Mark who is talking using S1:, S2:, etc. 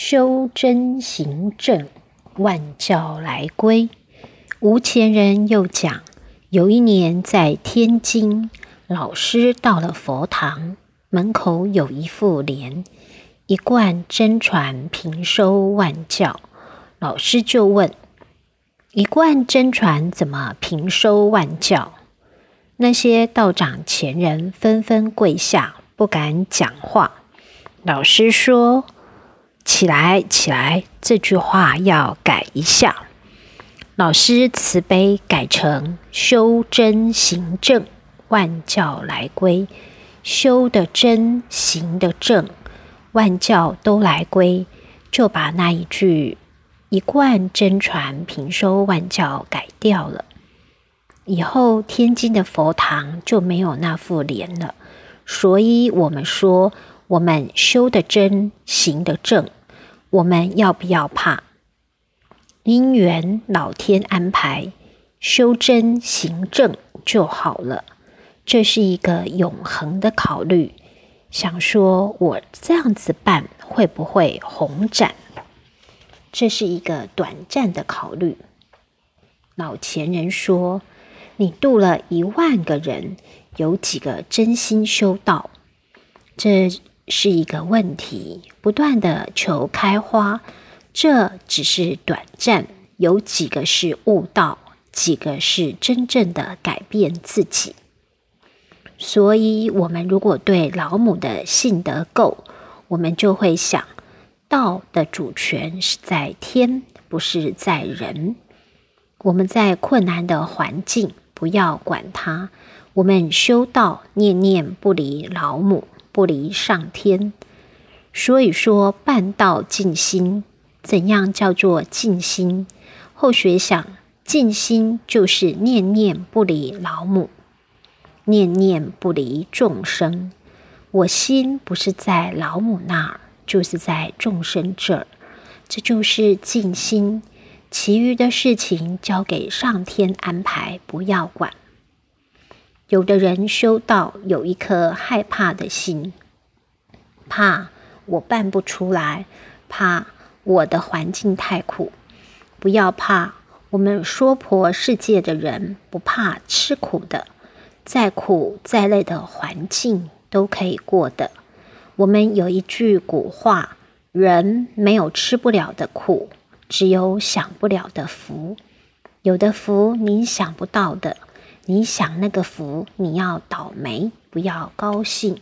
S1: 修真行正，万教来归。吴前人又讲，有一年在天津，老师到了佛堂，门口有一副联：“一贯真传，平收万教。”老师就问：“一贯真传怎么平收万教？”那些道长前人纷纷跪下，不敢讲话。老师说。起来，起来！这句话要改一下。老师慈悲改成修真行正，万教来归。修的真，行的正，万教都来归。就把那一句一贯真传，平收万教改掉了。以后天津的佛堂就没有那副联了。所以我们说，我们修的真，行的正。我们要不要怕？因缘老天安排，修真行正就好了。这是一个永恒的考虑。想说我这样子办会不会红展？这是一个短暂的考虑。老前人说，你度了一万个人，有几个真心修道？这。是一个问题，不断的求开花，这只是短暂。有几个是悟道，几个是真正的改变自己。所以，我们如果对老母的信得够，我们就会想，道的主权是在天，不是在人。我们在困难的环境，不要管它。我们修道，念念不离老母。不离上天，所以说半道静心，怎样叫做静心？后学想，静心就是念念不离老母，念念不离众生。我心不是在老母那儿，就是在众生这儿，这就是静心。其余的事情交给上天安排，不要管。有的人修道有一颗害怕的心，怕我办不出来，怕我的环境太苦。不要怕，我们娑婆世界的人不怕吃苦的，再苦再累的环境都可以过的。我们有一句古话：人没有吃不了的苦，只有享不了的福。有的福你想不到的。你享那个福，你要倒霉，不要高兴。